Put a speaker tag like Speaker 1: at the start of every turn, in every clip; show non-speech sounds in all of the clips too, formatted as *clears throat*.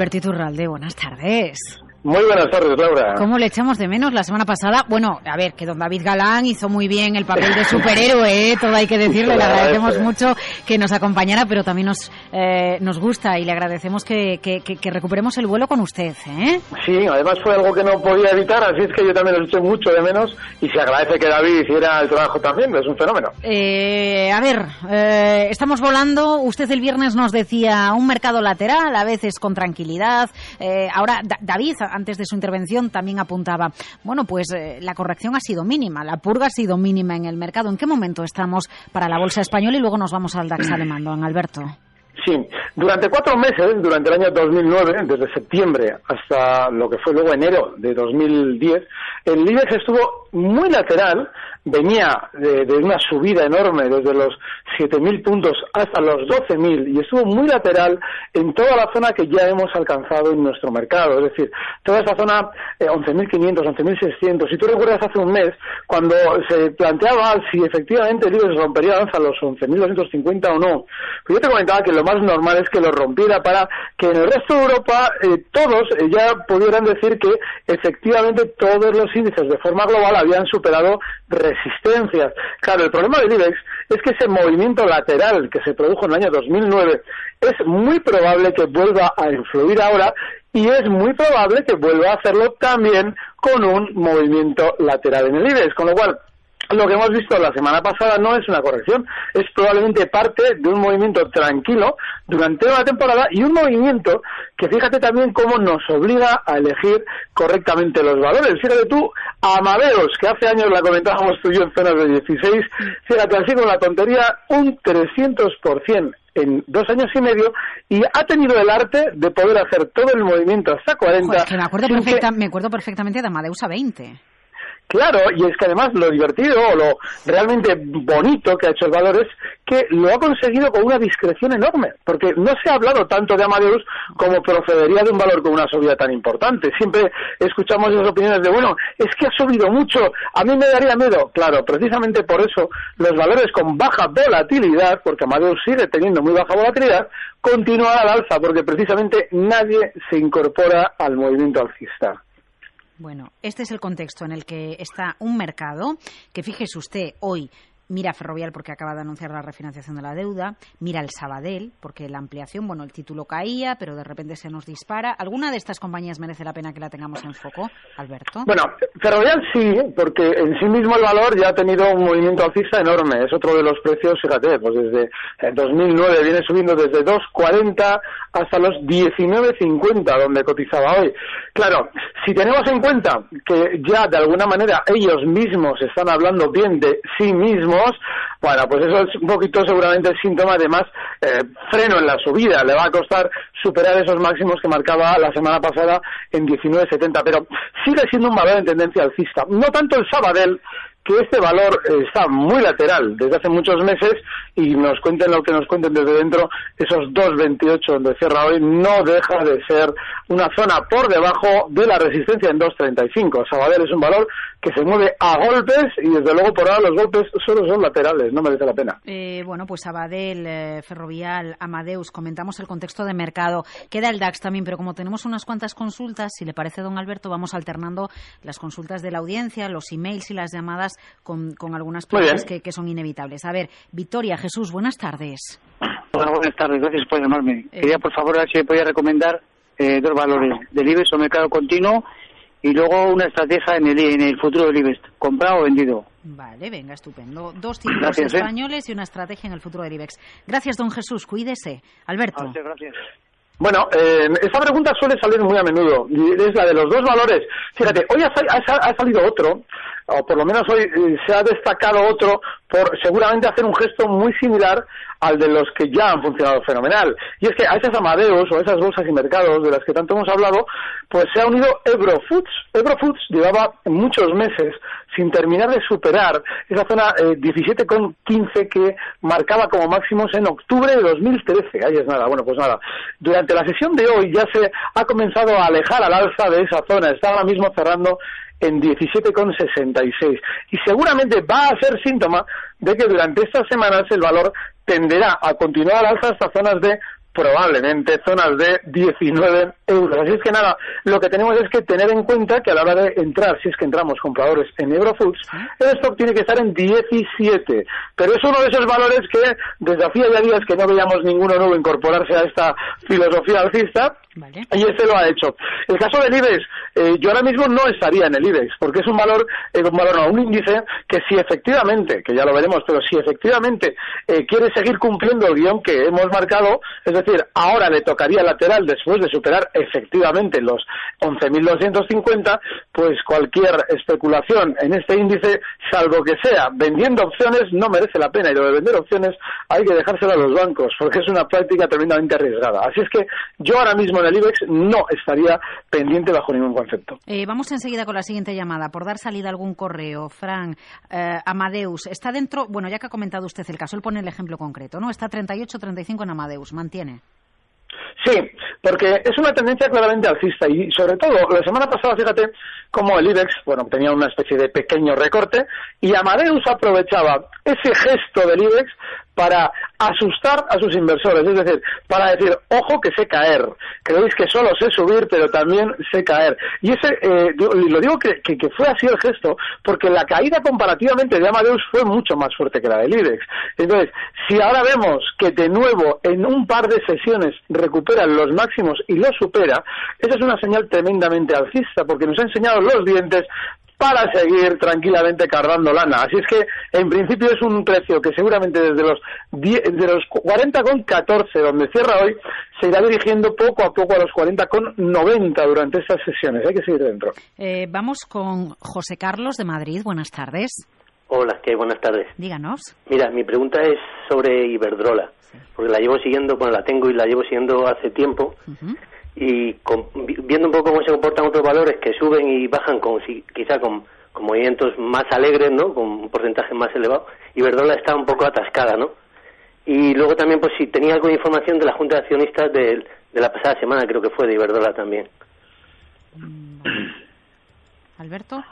Speaker 1: Alberto Iturralde, buenas tardes.
Speaker 2: Muy buenas tardes, Laura.
Speaker 1: ¿Cómo le echamos de menos la semana pasada? Bueno, a ver, que don David Galán hizo muy bien el papel de superhéroe, ¿eh? todo hay que decirle, le agradecemos mucho que nos acompañara, pero también nos, eh, nos gusta y le agradecemos que, que, que, recuperemos el vuelo con usted. ¿eh?
Speaker 2: Sí, además fue algo que no podía evitar, así es que yo también lo eché mucho de menos y se agradece que David hiciera el trabajo también, es un fenómeno.
Speaker 1: Eh, a ver, eh, estamos volando, usted el viernes nos decía un mercado lateral, a veces con tranquilidad, eh, ahora David antes de su intervención también apuntaba, bueno, pues eh, la corrección ha sido mínima, la purga ha sido mínima en el mercado. ¿En qué momento estamos para la bolsa española y luego nos vamos al DAX alemán, don Alberto?
Speaker 2: Sí, durante cuatro meses, durante el año 2009, desde septiembre hasta lo que fue luego enero de 2010, el IBEX estuvo muy lateral venía de, una subida enorme desde los 7.000 puntos hasta los 12.000 y estuvo muy lateral en toda la zona que ya hemos alcanzado en nuestro mercado. Es decir, toda esa zona eh, 11.500, 11.600. Si tú recuerdas hace un mes, cuando se planteaba si efectivamente el IBEX rompería hasta los 11.250 o no, pues yo te comentaba que lo más normal es que lo rompiera para que en el resto de Europa eh, todos eh, ya pudieran decir que efectivamente todos los índices de forma global habían superado resistencias. Claro, el problema del IBEX es que ese movimiento lateral que se produjo en el año 2009 es muy probable que vuelva a influir ahora y es muy probable que vuelva a hacerlo también con un movimiento lateral en el IBEX, con lo cual lo que hemos visto la semana pasada no es una corrección, es probablemente parte de un movimiento tranquilo durante una temporada y un movimiento que fíjate también cómo nos obliga a elegir correctamente los valores. Fíjate tú, Amadeus, que hace años la comentábamos tú y yo en zonas de 16, fíjate así con la tontería, un 300% en dos años y medio y ha tenido el arte de poder hacer todo el movimiento hasta 40.
Speaker 1: me, acuerdo me acuerdo perfectamente de Amadeus a 20.
Speaker 2: Claro, y es que además lo divertido o lo realmente bonito que ha hecho el valor es que lo ha conseguido con una discreción enorme, porque no se ha hablado tanto de Amadeus como procedería de un valor con una subida tan importante. Siempre escuchamos esas opiniones de, bueno, es que ha subido mucho, a mí me daría miedo. Claro, precisamente por eso los valores con baja volatilidad, porque Amadeus sigue teniendo muy baja volatilidad, continúan al alza, porque precisamente nadie se incorpora al movimiento alcista.
Speaker 1: Bueno, este es el contexto en el que está un mercado que, fíjese usted, hoy mira Ferrovial porque acaba de anunciar la refinanciación de la deuda, mira el Sabadell porque la ampliación, bueno, el título caía, pero de repente se nos dispara. ¿Alguna de estas compañías merece la pena que la tengamos en foco, Alberto?
Speaker 2: Bueno, Ferrovial sí, porque en sí mismo el valor ya ha tenido un movimiento alcista enorme. Es otro de los precios, fíjate, pues desde 2009 viene subiendo desde 2,40 hasta los 19,50 donde cotizaba hoy. Claro, si tenemos en cuenta que ya de alguna manera ellos mismos están hablando bien de sí mismos, bueno, pues eso es un poquito seguramente el síntoma de más eh, freno en la subida. Le va a costar superar esos máximos que marcaba la semana pasada en 19.70, pero sigue siendo un valor en tendencia alcista. No tanto el Sabadell, que este valor está muy lateral desde hace muchos meses y nos cuenten lo que nos cuenten desde dentro, esos 2.28 donde cierra hoy no deja de ser una zona por debajo de la resistencia en 2.35. Sabadell es un valor que se mueve a golpes y desde luego por ahora los golpes solo son laterales, no merece la pena.
Speaker 1: Eh, bueno, pues Abadel, eh, Ferrovial, Amadeus, comentamos el contexto de mercado. Queda el DAX también, pero como tenemos unas cuantas consultas, si le parece, don Alberto, vamos alternando las consultas de la audiencia, los emails y las llamadas con, algunas preguntas que, que, son inevitables. A ver, Victoria, Jesús, buenas tardes.
Speaker 3: Hola, buenas tardes, gracias por llamarme. Eh. Quería, por favor, ver si me podía recomendar dos valores, del IBEX o mercado continuo y luego una estrategia en el, en el futuro del IBEX, comprado o vendido.
Speaker 1: Vale, venga, estupendo. Dos títulos ¿eh? españoles y una estrategia en el futuro del IBEX. Gracias, don Jesús. Cuídese. Alberto.
Speaker 3: gracias.
Speaker 2: Bueno, eh, esta pregunta suele salir muy a menudo, es la de los dos valores. Fíjate, hoy ha, salido otro, o por lo menos hoy eh, se ha destacado otro por seguramente hacer un gesto muy similar al de los que ya han funcionado fenomenal. Y es que a esas Amadeus o a esas bolsas y mercados de las que tanto hemos hablado, pues se ha unido Eurofoods. Eurofoods llevaba muchos meses sin terminar de superar esa zona eh, 17,15 que marcaba como máximos en octubre de 2013. Ahí es nada. Bueno, pues nada. Durante la sesión de hoy ya se ha comenzado a alejar al alza de esa zona. Está ahora mismo cerrando en 17,66. Y seguramente va a ser síntoma de que durante estas semanas el valor tenderá a continuar al alza hasta zonas de probablemente zonas de 19 euros. Así es que nada, lo que tenemos es que tener en cuenta que a la hora de entrar, si es que entramos compradores en Eurofoods, el stock tiene que estar en 17. Pero es uno de esos valores que desde hacía ya días que no veíamos ninguno nuevo incorporarse a esta filosofía alcista y este lo ha hecho. El caso del IBEX, eh, yo ahora mismo no estaría en el IBEX, porque es un valor, eh, un valor no, un índice que si efectivamente, que ya lo veremos, pero si efectivamente eh, quiere seguir cumpliendo el guion que hemos marcado, es decir, ahora le tocaría lateral después de superar efectivamente los 11.250, pues cualquier especulación en este índice, salvo que sea vendiendo opciones, no merece la pena. Y lo de vender opciones hay que dejárselo a los bancos, porque es una práctica tremendamente arriesgada. Así es que yo ahora mismo el IBEX no estaría pendiente bajo ningún concepto.
Speaker 1: Eh, vamos enseguida con la siguiente llamada. Por dar salida a algún correo, Fran, eh, Amadeus, está dentro, bueno, ya que ha comentado usted el caso, él pone el ejemplo concreto, ¿no? Está 38-35 en Amadeus, mantiene.
Speaker 2: Sí, porque es una tendencia claramente alcista y sobre todo la semana pasada, fíjate cómo el IBEX, bueno, tenía una especie de pequeño recorte y Amadeus aprovechaba ese gesto del IBEX para asustar a sus inversores, es decir, para decir, ojo que sé caer, creéis que solo sé subir, pero también sé caer. Y ese, eh, lo digo que, que, fue así el gesto, porque la caída comparativamente de Amadeus fue mucho más fuerte que la del IBEX. Entonces, si ahora vemos que de nuevo en un par de sesiones recuperan los máximos y los supera, esa es una señal tremendamente alcista, porque nos ha enseñado los dientes para seguir tranquilamente cargando lana. Así es que, en principio, es un precio que seguramente desde los, 10, de los 40,14, donde cierra hoy, se irá dirigiendo poco a poco a los 40,90 durante estas sesiones. Hay que seguir dentro.
Speaker 1: Eh, vamos con José Carlos de Madrid. Buenas tardes.
Speaker 4: Hola, ¿qué? Buenas tardes.
Speaker 1: Díganos.
Speaker 4: Mira, mi pregunta es sobre Iberdrola, porque la llevo siguiendo, bueno, la tengo y la llevo siguiendo hace tiempo y viendo un poco cómo se comportan otros valores que suben y bajan con quizá con, movimientos más alegres, ¿no? Con un porcentaje más elevado, y Verdola está un poco atascada, ¿no? Y luego también, pues si tenía algo de información de la Junta de Accionistas de, de la pasada semana, creo que fue de Iberdrola también.
Speaker 1: Mm, Alberto.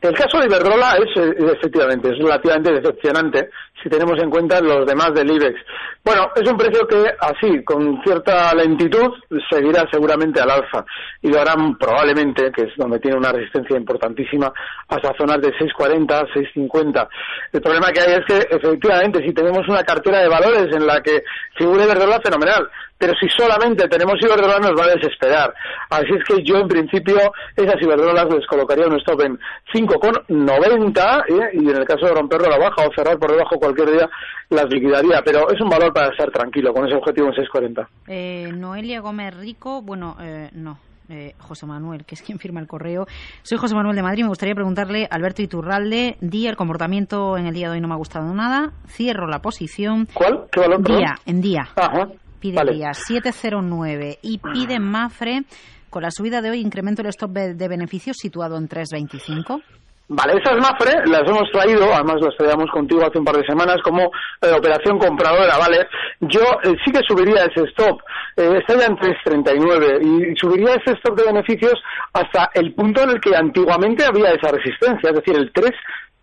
Speaker 2: El caso de Iberdrola es, eh, efectivamente, es relativamente decepcionante si tenemos en cuenta los demás del IBEX. Bueno, es un precio que, así, con cierta lentitud, seguirá seguramente al alza. Y lo harán probablemente, que es donde tiene una resistencia importantísima, hasta zonas de 6,40, 6,50. El problema que hay es que, efectivamente, si tenemos una cartera de valores en la que figure Iberdrola, fenomenal pero si solamente tenemos Iberdrola nos va a desesperar. Así es que yo en principio esas Iberdrolas les colocaría un stop en 5,90 ¿eh? y en el caso de romperlo a la baja o cerrar por debajo cualquier día las liquidaría, pero es un valor para estar tranquilo con ese objetivo en 6,40.
Speaker 1: Eh, Noelia Gómez Rico, bueno, eh, no, eh, José Manuel, que es quien firma el correo. Soy José Manuel de Madrid. Me gustaría preguntarle, Alberto Iturralde, día, el comportamiento en el día de hoy no me ha gustado nada. Cierro la posición.
Speaker 2: ¿Cuál? ¿Qué valor?
Speaker 1: Día, en día. Ajá pide día 709 y pide Mafre con la subida de hoy incremento el stop de beneficios situado en 325.
Speaker 2: Vale, esas MAFRE las hemos traído, además las traíamos contigo hace un par de semanas como eh, operación compradora, ¿vale? Yo eh, sí que subiría ese stop, eh, está ya en 3.39 y subiría ese stop de beneficios hasta el punto en el que antiguamente había esa resistencia, es decir, el 3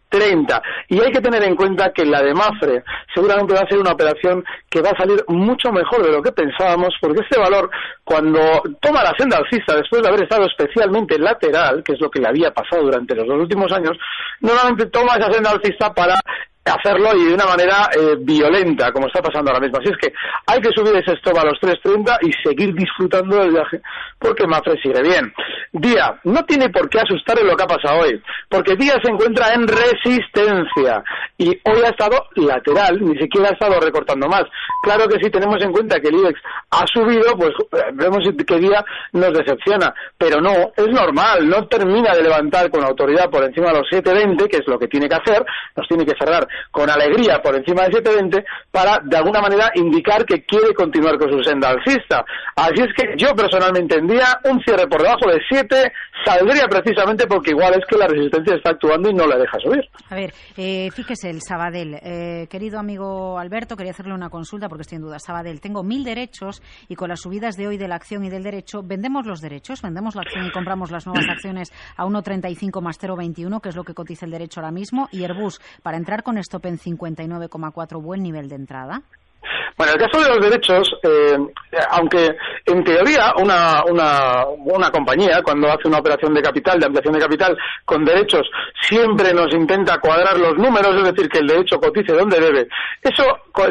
Speaker 2: 30. Y hay que tener en cuenta que la de Mafre seguramente va a ser una operación que va a salir mucho mejor de lo que pensábamos, porque este valor, cuando toma la senda alcista después de haber estado especialmente lateral, que es lo que le había pasado durante los dos últimos años, normalmente toma esa senda alcista para hacerlo y de una manera eh, violenta, como está pasando ahora mismo. Así es que hay que subir ese stop a los 3.30 y seguir disfrutando del viaje, porque Mafre sigue bien. Día, no tiene por qué asustar en lo que ha pasado hoy, porque Día se encuentra en resistencia y hoy ha estado lateral, ni siquiera ha estado recortando más. Claro que si tenemos en cuenta que el IBEX ha subido, pues eh, vemos que Día nos decepciona, pero no, es normal, no termina de levantar con autoridad por encima de los 7.20, que es lo que tiene que hacer, nos tiene que cerrar con alegría por encima de 720 para de alguna manera indicar que quiere continuar con su senda alcista. Así es que yo personalmente en día un cierre por debajo de 7 saldría precisamente porque igual es que la resistencia está actuando y no la deja subir.
Speaker 1: A ver, eh, fíjese el Sabadell. Eh, querido amigo Alberto, quería hacerle una consulta porque estoy en duda. Sabadell, tengo mil derechos y con las subidas de hoy de la acción y del derecho, ¿vendemos los derechos? ¿Vendemos la acción y compramos las nuevas acciones a 1,35 más 0,21, que es lo que cotiza el derecho ahora mismo? Y Airbus, para entrar con stop en 59,4, buen nivel de entrada.
Speaker 2: Bueno, en el caso de los derechos, eh, aunque en teoría una, una, una compañía cuando hace una operación de capital, de ampliación de capital con derechos, siempre nos intenta cuadrar los números, es decir, que el derecho cotice donde debe. Eso,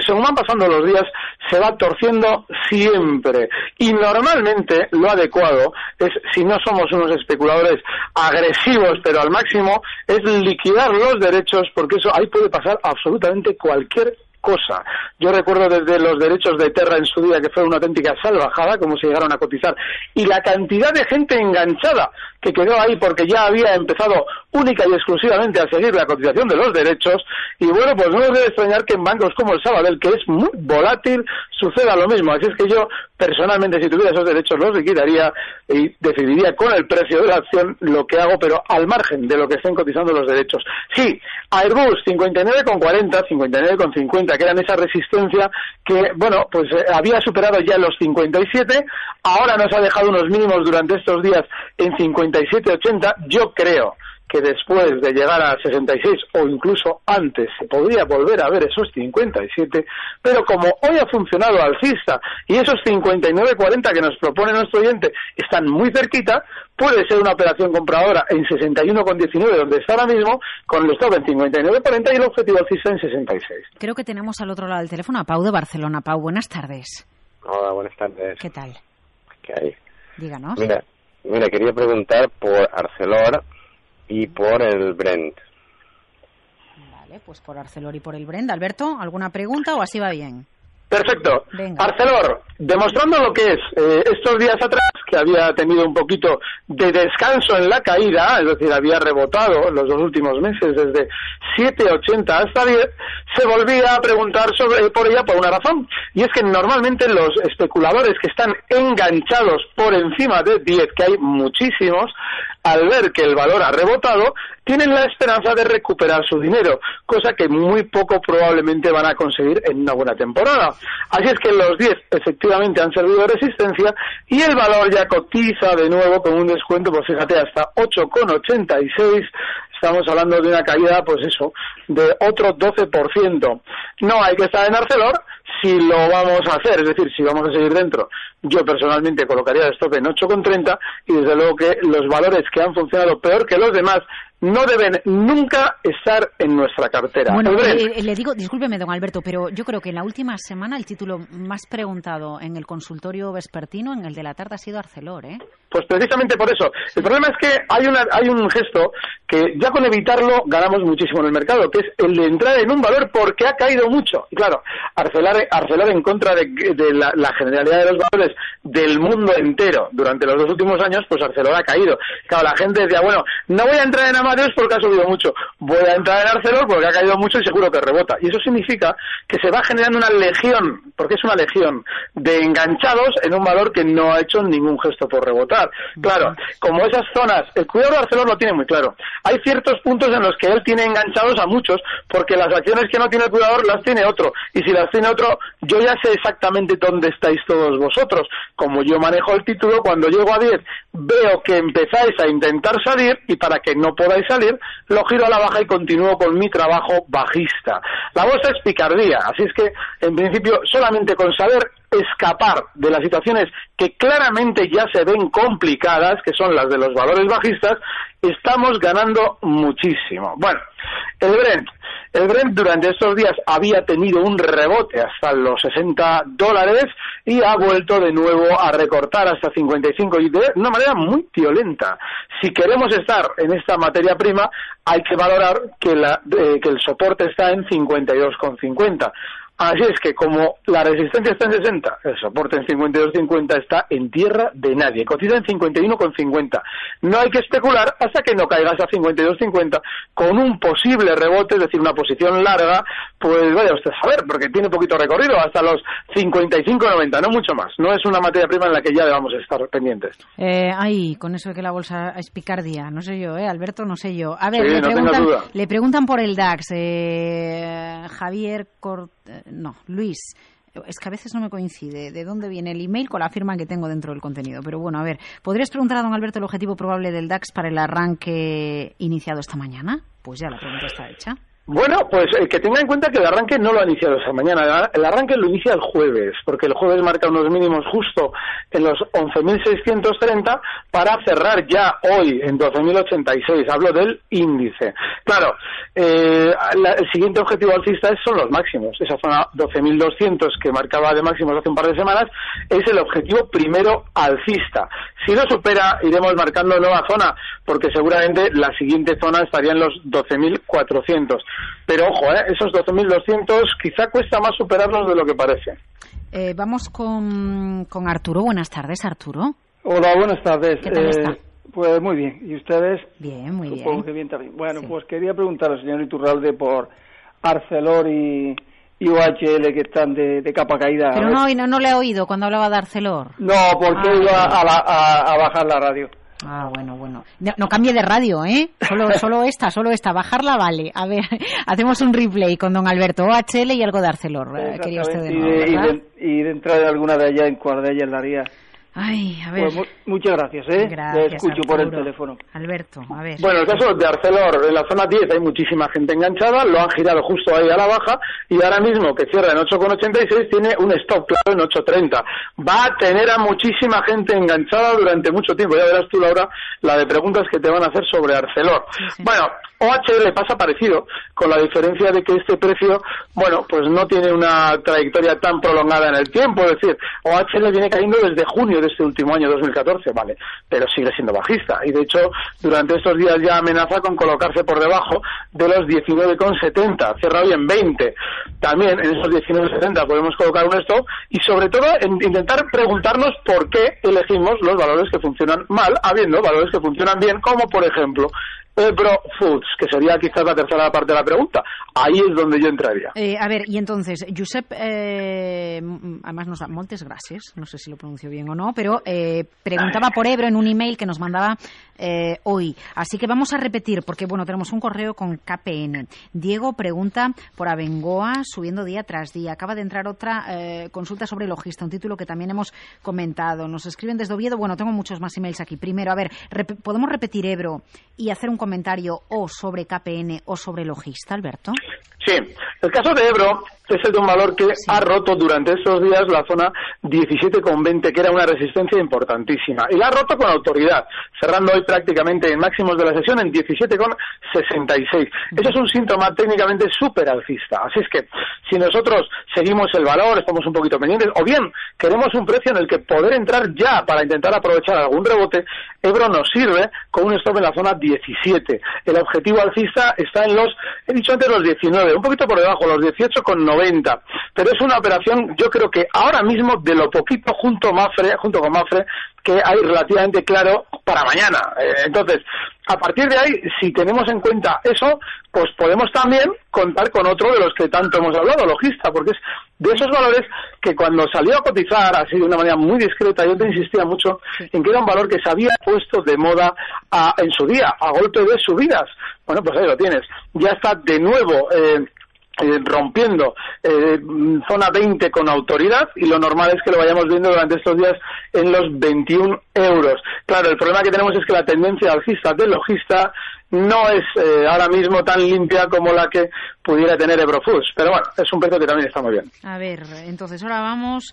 Speaker 2: según van pasando los días, se va torciendo siempre. Y normalmente lo adecuado es, si no somos unos especuladores agresivos, pero al máximo, es liquidar los derechos, porque eso ahí puede pasar absolutamente cualquier cosa. Yo recuerdo desde los derechos de Terra en su día que fue una auténtica salvajada, como se llegaron a cotizar, y la cantidad de gente enganchada que quedó ahí porque ya había empezado única y exclusivamente a seguir la cotización de los derechos. Y bueno, pues no nos debe extrañar que en bancos como el Sabadell, que es muy volátil, suceda lo mismo. Así es que yo, personalmente, si tuviera esos derechos, los liquidaría y decidiría con el precio de la acción lo que hago, pero al margen de lo que estén cotizando los derechos. Sí, Airbus 59,40, 59,50, que eran esa resistencia que, bueno, pues eh, había superado ya los 57, ahora nos ha dejado unos mínimos durante estos días en 50 87-80, yo creo que después de llegar a 66 o incluso antes se podría volver a ver esos 57, pero como hoy ha funcionado alcista y esos 59-40 que nos propone nuestro oyente están muy cerquita, puede ser una operación compradora en 61,19 donde está ahora mismo, con el stop en 59,40 y el objetivo alcista en 66.
Speaker 1: Creo que tenemos al otro lado del teléfono a Pau de Barcelona. Pau, buenas tardes.
Speaker 5: Hola, buenas tardes.
Speaker 1: ¿Qué tal?
Speaker 5: ¿Qué hay?
Speaker 1: Díganos.
Speaker 5: Mira, Mira, quería preguntar por Arcelor y por el Brent.
Speaker 1: Vale, pues por Arcelor y por el Brent. Alberto, ¿alguna pregunta o así va bien?
Speaker 2: Perfecto. Arcelor, demostrando lo que es eh, estos días atrás, que había tenido un poquito de descanso en la caída, es decir, había rebotado los dos últimos meses desde 7,80 hasta 10, se volvía a preguntar sobre, por ella por una razón. Y es que normalmente los especuladores que están enganchados por encima de 10, que hay muchísimos, al ver que el valor ha rebotado, tienen la esperanza de recuperar su dinero, cosa que muy poco probablemente van a conseguir en una buena temporada. Así es que los 10 efectivamente han servido de resistencia y el valor ya cotiza de nuevo con un descuento, pues fíjate, hasta 8,86. Estamos hablando de una caída, pues eso, de otro 12%. No hay que estar en Arcelor, si lo vamos a hacer, es decir, si vamos a seguir dentro, yo personalmente colocaría el stop en 8,30 y desde luego que los valores que han funcionado peor que los demás no deben nunca estar en nuestra cartera.
Speaker 1: Bueno, eh, le digo, discúlpeme, don Alberto, pero yo creo que en la última semana el título más preguntado en el consultorio vespertino, en el de la tarde, ha sido Arcelor, ¿eh?
Speaker 2: Pues precisamente por eso. El problema es que hay, una, hay un gesto que ya con evitarlo ganamos muchísimo en el mercado, que es el de entrar en un valor porque ha caído mucho. Y claro, Arcelor, Arcelor en contra de, la, la, generalidad de los valores del mundo entero durante los dos últimos años, pues Arcelor ha caído. Claro, la gente decía, bueno, no voy a entrar en Amadeus porque ha subido mucho. Voy a entrar en Arcelor porque ha caído mucho y seguro que rebota. Y eso significa que se va generando una legión, porque es una legión, de enganchados en un valor que no ha hecho ningún gesto por rebotar. Claro, como esas zonas, el cuidado de Arcelor lo tiene muy claro. Hay ciertos puntos en los que él tiene enganchados a muchos, porque las acciones que no tiene el cuidador las tiene otro. Y si las tiene otro, yo ya sé exactamente dónde estáis todos vosotros. Como yo manejo el título, cuando llego a 10, veo que empezáis a intentar salir y para que no podáis salir, lo giro a la baja y continúo con mi trabajo bajista. La bolsa es picardía, así es que, en principio, solamente con saber escapar de las situaciones que claramente ya se ven complicadas, que son las de los valores bajistas, estamos ganando muchísimo. Bueno, el Brent. El Brent durante estos días había tenido un rebote hasta los 60 dólares y ha vuelto de nuevo a recortar hasta 55 y de una manera muy violenta. Si queremos estar en esta materia prima, hay que valorar que, eh, el soporte está en 52,50. Así es que como la resistencia está en 60, el soporte en 52.50 está en tierra de nadie. Cotiza en 51.50. No hay que especular hasta que no caigas a 52.50 con un posible rebote, es decir, una posición larga, pues vaya usted a saber, porque tiene poquito recorrido, hasta los 55.90, no mucho más. No es una materia prima en la que ya debamos estar pendientes.
Speaker 1: Eh, ay, con eso de que la bolsa es picardía, no sé yo, ¿eh? Alberto, no sé yo. A ver, le, preguntan, le, preguntan, por el DAX. Eh, Javier Cort eh, no, Luis, es que a veces no me coincide de dónde viene el email con la firma que tengo dentro del contenido. Pero bueno, a ver, ¿podrías preguntar a don Alberto el objetivo probable del DAX para el arranque iniciado esta mañana? Pues ya la pregunta está hecha.
Speaker 2: Bueno, pues eh, que tenga en cuenta que el arranque no lo ha iniciado esta mañana, el arranque lo inicia el jueves, porque el jueves marca unos mínimos justo en los 11.630 para cerrar ya hoy en 12.086. Hablo del índice. Claro, eh, el siguiente objetivo alcista son los máximos. Esa zona 12.200 que marcaba de máximos hace un par de semanas es el objetivo primero alcista. Si lo supera, iremos marcando nueva zona, porque seguramente la siguiente zona estaría en los 12.400. Pero ojo, ¿eh? esos 12.200 quizá cuesta más superarlos de lo que parece.
Speaker 1: Eh, vamos con, con, Arturo. Buenas tardes, Arturo.
Speaker 6: Hola, buenas tardes. Eh, pues muy bien. ¿Y ustedes?
Speaker 1: Bien, muy
Speaker 6: Supongo bien. que bien también. Bueno, pues quería preguntar al señor Iturralde por Arcelor y, y OHL que están de, capa caída.
Speaker 1: Pero no, no, no le he oído cuando hablaba de Arcelor.
Speaker 6: No, porque ah. iba a bajar la radio.
Speaker 1: Ah, bueno, bueno. No, cambie de radio, ¿eh? Solo, *laughs* solo esta, solo esta. Bajarla vale. A ver, *laughs* hacemos un replay con don Alberto OHL y algo de Arcelor. Eh, quería usted de
Speaker 6: nuevo, y, de, entrar en alguna de allá, en cuál de ellas la haría.
Speaker 1: Ay, a ver.
Speaker 6: Pues muchas gracias, ¿eh?
Speaker 1: Gracias,
Speaker 6: escucho por el teléfono.
Speaker 1: Alberto, a ver.
Speaker 2: Bueno, el caso de Arcelor, en la zona 10 hay muchísima gente enganchada, lo han girado justo ahí a la baja y ahora mismo que cierra en 8,86 tiene un stop claro en 8,30. Va a tener a muchísima gente enganchada durante mucho tiempo. Ya verás tú, Laura, la de preguntas que te van a hacer sobre Arcelor. Bueno, OHL pasa parecido, con la diferencia de que este precio, bueno, pues no tiene una trayectoria tan prolongada en el tiempo, es decir, OHL viene cayendo desde junio de este último año, 2014, vale, pero sigue siendo bajista, y de hecho, durante estos días ya amenaza con colocarse por debajo de los 19,70, cierra hoy en 20. También en esos 19,70 podemos colocar un stop, y sobre todo en intentar preguntarnos por qué elegimos los valores que funcionan mal, habiendo valores que funcionan bien, como por ejemplo Ebro Foods, que sería quizás la tercera parte de la pregunta. Ahí es donde yo entraría.
Speaker 1: Eh, a ver, y entonces, Josep, eh, además nos da Montes Gracias, no sé si lo pronuncio bien o no, pero eh, preguntaba por Ebro en un email que nos mandaba eh, hoy. Así que vamos a repetir, porque bueno, tenemos un correo con KPN. Diego pregunta por Abengoa subiendo día tras día. Acaba de entrar otra eh, consulta sobre logista, un título que también hemos comentado. Nos escriben desde Oviedo. Bueno, tengo muchos más emails aquí. Primero, a ver, ¿podemos repetir Ebro y hacer un comentario o sobre KPN o sobre logista, Alberto?
Speaker 2: Sí, el caso de Ebro es el de un valor que ha roto durante estos días la zona 17,20, que era una resistencia importantísima. Y la ha roto con autoridad, cerrando hoy prácticamente en máximos de la sesión en 17,66. Eso es un síntoma técnicamente súper alcista. Así es que si nosotros seguimos el valor, estamos un poquito pendientes, o bien queremos un precio en el que poder entrar ya para intentar aprovechar algún rebote, Ebro nos sirve con un stop en la zona 17. El objetivo alcista está en los, he dicho antes, los 19, un poquito por debajo, los 18,90 1,90. Pero es una operación, yo creo que ahora mismo, de lo poquito junto, Mafre, junto con Mafre, que hay relativamente claro para mañana. Eh, entonces, a partir de ahí, si tenemos en cuenta eso, pues podemos también contar con otro de los que tanto hemos hablado, Logista, porque es de esos valores que cuando salió a cotizar así de una manera muy discreta, yo te insistía mucho en que era un valor que se había puesto de moda en su día, a golpe de subidas. Bueno, pues ahí lo tienes. Ya está de nuevo eh, eh, rompiendo eh, zona 20 con autoridad y lo normal es que lo vayamos viendo durante estos días en los 21 euros. Claro, el problema que tenemos es que la tendencia alcista del logista no es eh, ahora mismo tan limpia como la que pudiera tener Ebrofus, pero bueno, es un precio que también está muy bien.
Speaker 1: A ver, entonces ahora vamos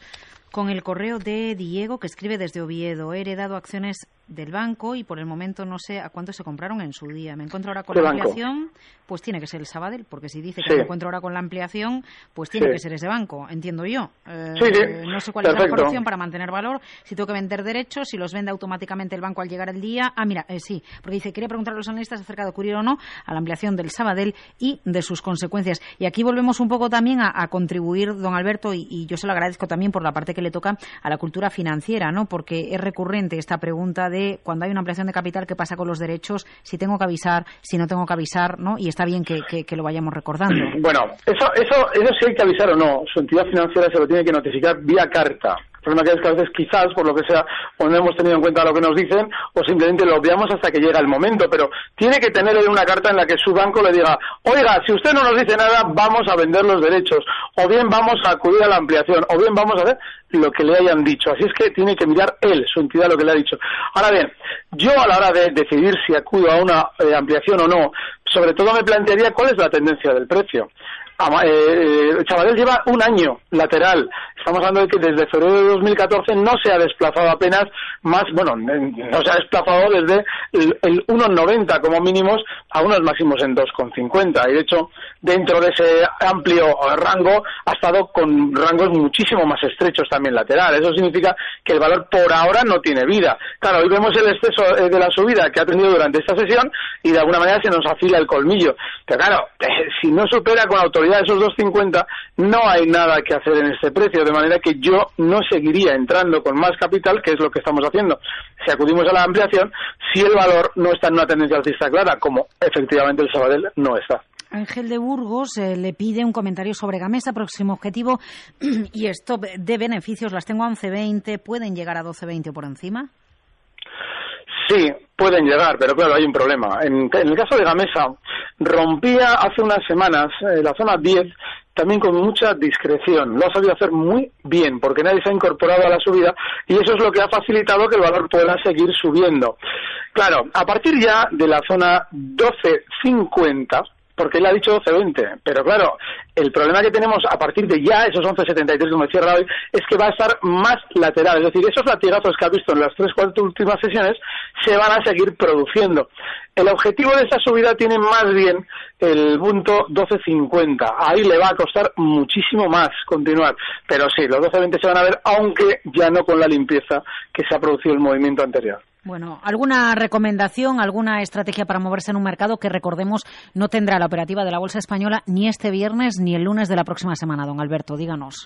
Speaker 1: con el correo de Diego que escribe desde Oviedo. He heredado acciones del banco y por el momento no sé a cuánto se compraron en su día. Me encuentro ahora con la ampliación, pues tiene que ser el Sabadell, porque si dice que me encuentro ahora con la ampliación, pues tiene que ser ese banco, entiendo yo.
Speaker 2: Eh,
Speaker 1: no sé cuál es la mejor opción para mantener valor, si tengo que vender derechos, si los vende automáticamente el banco al llegar el día. Ah, mira, eh, sí, porque dice, quería preguntar a los analistas acerca de ocurrir o no a la ampliación del Sabadell y de sus consecuencias. Y aquí volvemos un poco también a, contribuir, don Alberto, y, y yo se lo agradezco también por la parte que le toca a la cultura financiera, ¿no? Porque es recurrente esta pregunta de cuando hay una ampliación de capital qué pasa con los derechos, si tengo que avisar, si no tengo que avisar, ¿no? Y está bien que, lo vayamos recordando. *clears throat*
Speaker 2: Bueno, eso, eso, eso sí hay que avisar o no. Su entidad financiera se lo tiene que notificar vía carta. El problema que es que a veces quizás, por lo que sea, o no hemos tenido en cuenta lo que nos dicen, o simplemente lo obviamos hasta que llega el momento. Pero tiene que tener una carta en la que su banco le diga, oiga, si usted no nos dice nada, vamos a vender los derechos, o bien vamos a acudir a la ampliación, o bien vamos a ver lo que le hayan dicho. Así es que tiene que mirar él, su entidad, lo que le ha dicho. Ahora bien, yo a la hora de decidir si acudo a una eh, ampliación o no, sobre todo me plantearía cuál es la tendencia del precio. Eh, Chavarel lleva un año lateral. Estamos hablando de que desde febrero de 2014 no se ha desplazado apenas más, bueno, no se ha desplazado desde el, el 1,90 como mínimos a unos máximos en 2,50. Y de hecho, dentro de ese amplio rango ha estado con rangos muchísimo más estrechos también laterales. Eso significa que el valor por ahora no tiene vida. Claro, hoy vemos el exceso eh, de la subida que ha tenido durante esta sesión y de alguna manera se nos afila el colmillo. Pero claro, eh, si no supera con autoridad de esos 2,50 no hay nada que hacer en este precio, de manera que yo no seguiría entrando con más capital, que es lo que estamos haciendo. Si acudimos a la ampliación, si el valor no está en una tendencia alcista clara, como efectivamente el Sabadell no está.
Speaker 1: Ángel de Burgos eh, le pide un comentario sobre Gamesa, próximo objetivo *clears throat* y stop de beneficios. Las tengo a 11.20, ¿pueden llegar a 12.20 por encima?
Speaker 2: Sí, pueden llegar, pero claro, hay un problema. En, el caso de Gamesa, rompía hace unas semanas eh, la zona 10 también con mucha discreción. Lo ha sabido hacer muy bien porque nadie se ha incorporado a la subida y eso es lo que ha facilitado que el valor pueda seguir subiendo. Claro, a partir ya de la zona 12.50, porque él ha dicho 12.20. Pero claro, el problema que tenemos a partir de ya esos 11.73 como cierra hoy es que va a estar más lateral. Es decir, esos latigazos que ha visto en las tres, cuatro últimas sesiones se van a seguir produciendo. El objetivo de esta subida tiene más bien el punto 12.50. Ahí le va a costar muchísimo más continuar. Pero sí, los 12.20 se van a ver, aunque ya no con la limpieza que se ha producido el movimiento anterior.
Speaker 1: Bueno, ¿alguna recomendación, alguna estrategia para moverse en un mercado que recordemos no tendrá la operativa de la Bolsa Española ni este viernes ni el lunes de la próxima semana, don Alberto? Díganos.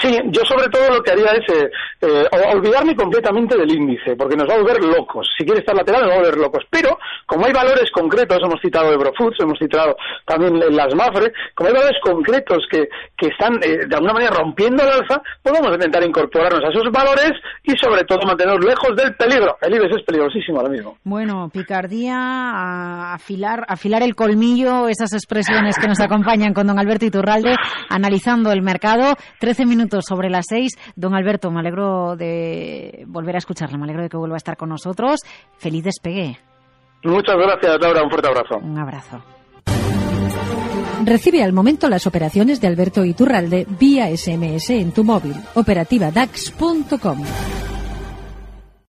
Speaker 2: Sí, yo sobre todo lo que haría es eh, eh, olvidarme completamente del índice, porque nos va a volver locos. Si quiere estar lateral, nos va a volver locos. Pero, como hay valores concretos, hemos citado Eurofoods, hemos citado también las MAFRE, como hay valores concretos que, que están eh, de alguna manera rompiendo el alza, podemos intentar incorporarnos a esos valores y sobre todo mantenernos lejos del peligro. El IBEX es peligrosísimo ahora mismo.
Speaker 1: Bueno, picardía, afilar, afilar el colmillo, esas expresiones que nos acompañan con don Alberto Iturralde, analizando el mercado. 13 minutos sobre las 6. Don Alberto, me alegro de volver a escucharle, me alegro de que vuelva a estar con nosotros. Feliz despegue.
Speaker 2: Muchas gracias, Laura. Un fuerte abrazo.
Speaker 1: Un abrazo.
Speaker 7: Recibe al momento las operaciones de Alberto Iturralde vía SMS en tu móvil. Operativa DAX.com.